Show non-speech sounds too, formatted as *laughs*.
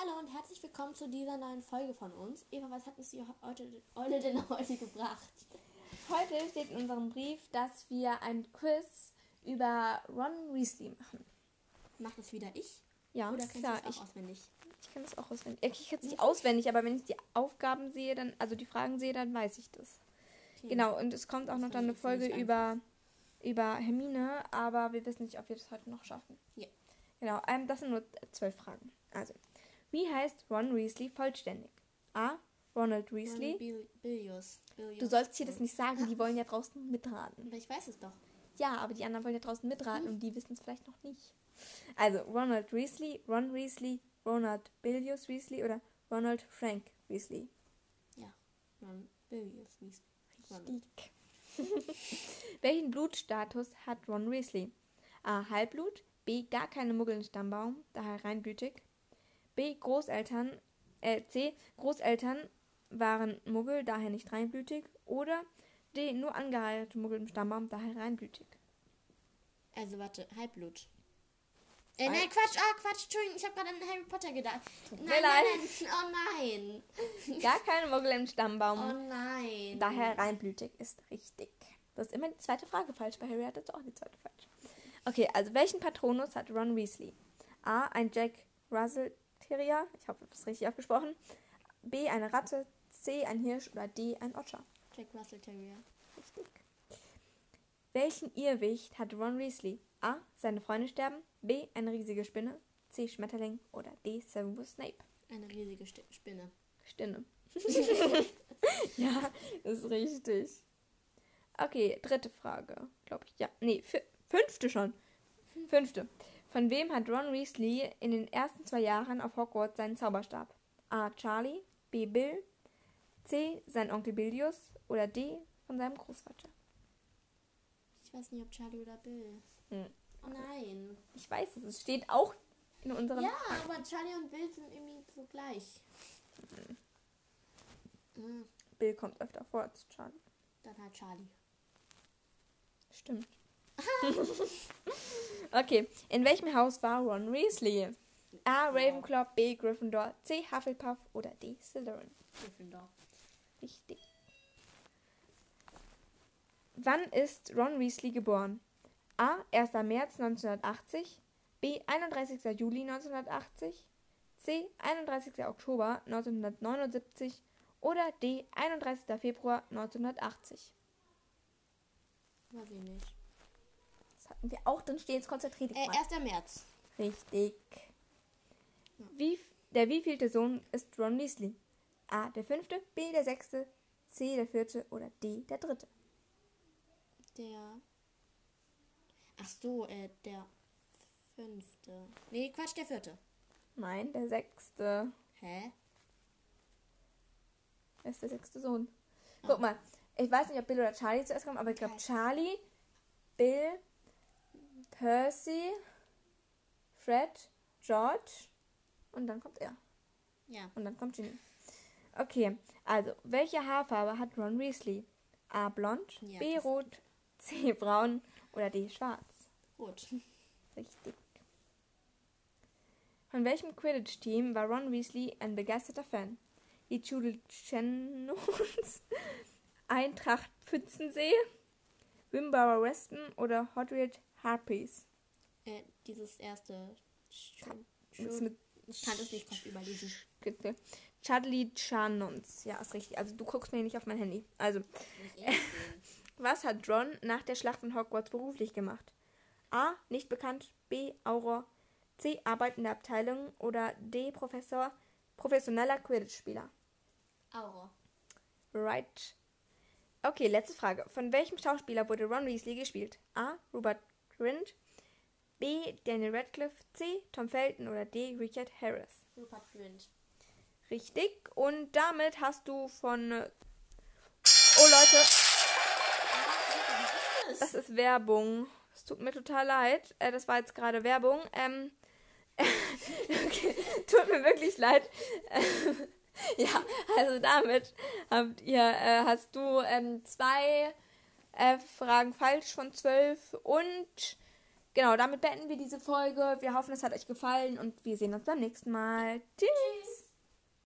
Hallo und herzlich willkommen zu dieser neuen Folge von uns. Eva, was hat uns die heute, Eule denn *laughs* heute gebracht? Heute steht in unserem Brief, dass wir ein Quiz über Ron Weasley machen. Macht das wieder ich? Ja, Oder kennst klar, du das ich, auch auswendig? ich kann das auch auswendig. Ich kann es nicht auswendig, aber wenn ich die Aufgaben sehe, dann, also die Fragen sehe, dann weiß ich das. Okay. Genau, und es kommt auch noch dann eine Folge über, über Hermine, aber wir wissen nicht, ob wir das heute noch schaffen. Ja. Genau, ähm, das sind nur zwölf Fragen. Also, wie heißt Ron Weasley vollständig? A. Ronald Weasley. Bil Bilius. Bilius. Du sollst hier das nicht sagen, die wollen ja *laughs* draußen mitraten. Aber ich weiß es doch. Ja, aber die anderen wollen ja draußen mitraten und die wissen es vielleicht noch nicht. Also, Ronald Weasley, Ron Weasley, Ronald Bilius Weasley oder Ronald Frank Weasley. Ron Bilius. Weasley. Ronald. *laughs* Welchen Blutstatus hat Ron Weasley? A. Halbblut. B. Gar keine Muggel im Stammbaum, daher reinblütig. B. Großeltern. Äh, C. Großeltern waren Muggel, daher nicht reinblütig. Oder D. Nur angeheiratete Muggel im Stammbaum, daher reinblütig. Also warte, Halbblut. Äh, nein, Quatsch, ah, Quatsch, Entschuldigung, ich habe gerade an Harry Potter gedacht. Nein, nein, nein, oh nein. *laughs* Gar keine Muggel im Stammbaum. Oh nein. Daher reinblütig ist richtig. Du hast immer die zweite Frage falsch. Bei Harry hattest du auch die zweite falsch. Okay, also welchen Patronus hat Ron Weasley? A. Ein Jack Russell Terrier. Ich hoffe, das richtig ausgesprochen. B. Eine Ratte. C. Ein Hirsch. Oder D. Ein Otter. Jack Russell Terrier. Richtig. Welchen Irrwicht hat Ron Weasley? A. Seine Freunde sterben. B. Eine riesige Spinne. C. Schmetterling. Oder D. Severus Snape. Eine riesige Sti- Spinne. Stinne. *laughs* *laughs* ja, ist richtig. Okay, dritte Frage, glaube ich. Ja, nee, fü- fünfte schon. Fünfte. Von wem hat Ron Weasley in den ersten zwei Jahren auf Hogwarts seinen Zauberstab? A. Charlie, B. Bill, C. Sein Onkel Bilius oder D. Von seinem Großvater? Ich weiß nicht, ob Charlie oder Bill. Hm. Oh nein. Ich weiß es, es steht auch in unserem... Ja, aber Charlie und Bill sind irgendwie so gleich. Mhm. Bill kommt öfter vor als Charlie. Dann halt Charlie. Stimmt. *laughs* okay, in welchem Haus war Ron Weasley? A. Ravenclaw, B. Gryffindor, C. Hufflepuff oder D. Slytherin. Gryffindor. Richtig. Wann ist Ron Weasley geboren? A. 1. März 1980, B. 31. Juli 1980, C. 31. Oktober 1979 oder D. 31. Februar 1980. Weiß ich nicht. Hatten wir auch stehen, jetzt konzentriert Äh, mal. 1. März. Richtig. Wie, der wievielte Sohn ist Ron Weasley? A. Der fünfte, B. Der sechste, C. Der vierte oder D. Der dritte. Der. Ach so, äh, der fünfte. Nee, Quatsch, der vierte. Nein, der sechste. Hä? Er ist der sechste Sohn. Guck mal, ich weiß nicht, ob Bill oder Charlie zuerst kommen, aber ich glaube. Charlie, Bill, Percy, Fred, George und dann kommt er. Ja. Und dann kommt Ginny. Okay, also, welche Haarfarbe hat Ron Weasley? A. Blond, Ja, B. Rot, *laughs* C. Braun oder D. Schwarz? Gut. Richtig. Von welchem Quidditch-Team war Ron Weasley ein begeisterter Fan? Die Judel Channons, *laughs* Eintracht Pfützensee, Wimborough Wespen oder Hotfield Harpies? Äh, dieses erste. Das mit Ich kann es nicht Kopf überlesen. Chudley Chanons. Ja, ist richtig. Also du guckst mir nicht auf mein Handy. Also, *laughs* was hat Ron nach der Schlacht von Hogwarts beruflich gemacht? A. Nicht bekannt. B. Auror. C. Arbeit in der Abteilung. Oder D. Professor. Professioneller Quidditch-Spieler. Aurora. Right. Okay, letzte Frage. Von welchem Schauspieler wurde Ron Weasley gespielt? A. Robert Grint. B. Daniel Radcliffe. C. Tom Felton. Oder D. Richard Harris. Rupert Grint. Richtig. Und damit hast du von. äh, Oh Leute, das ist Werbung. Es tut mir total leid. Äh, das war jetzt gerade Werbung. Ähm, *laughs* okay, tut mir wirklich leid. *laughs* Ja, also damit habt ihr, äh, hast du ähm, zwei äh, Fragen falsch von zwölf und genau, damit beenden wir diese Folge. Wir hoffen, es hat euch gefallen und wir sehen uns beim nächsten Mal. Tschüss.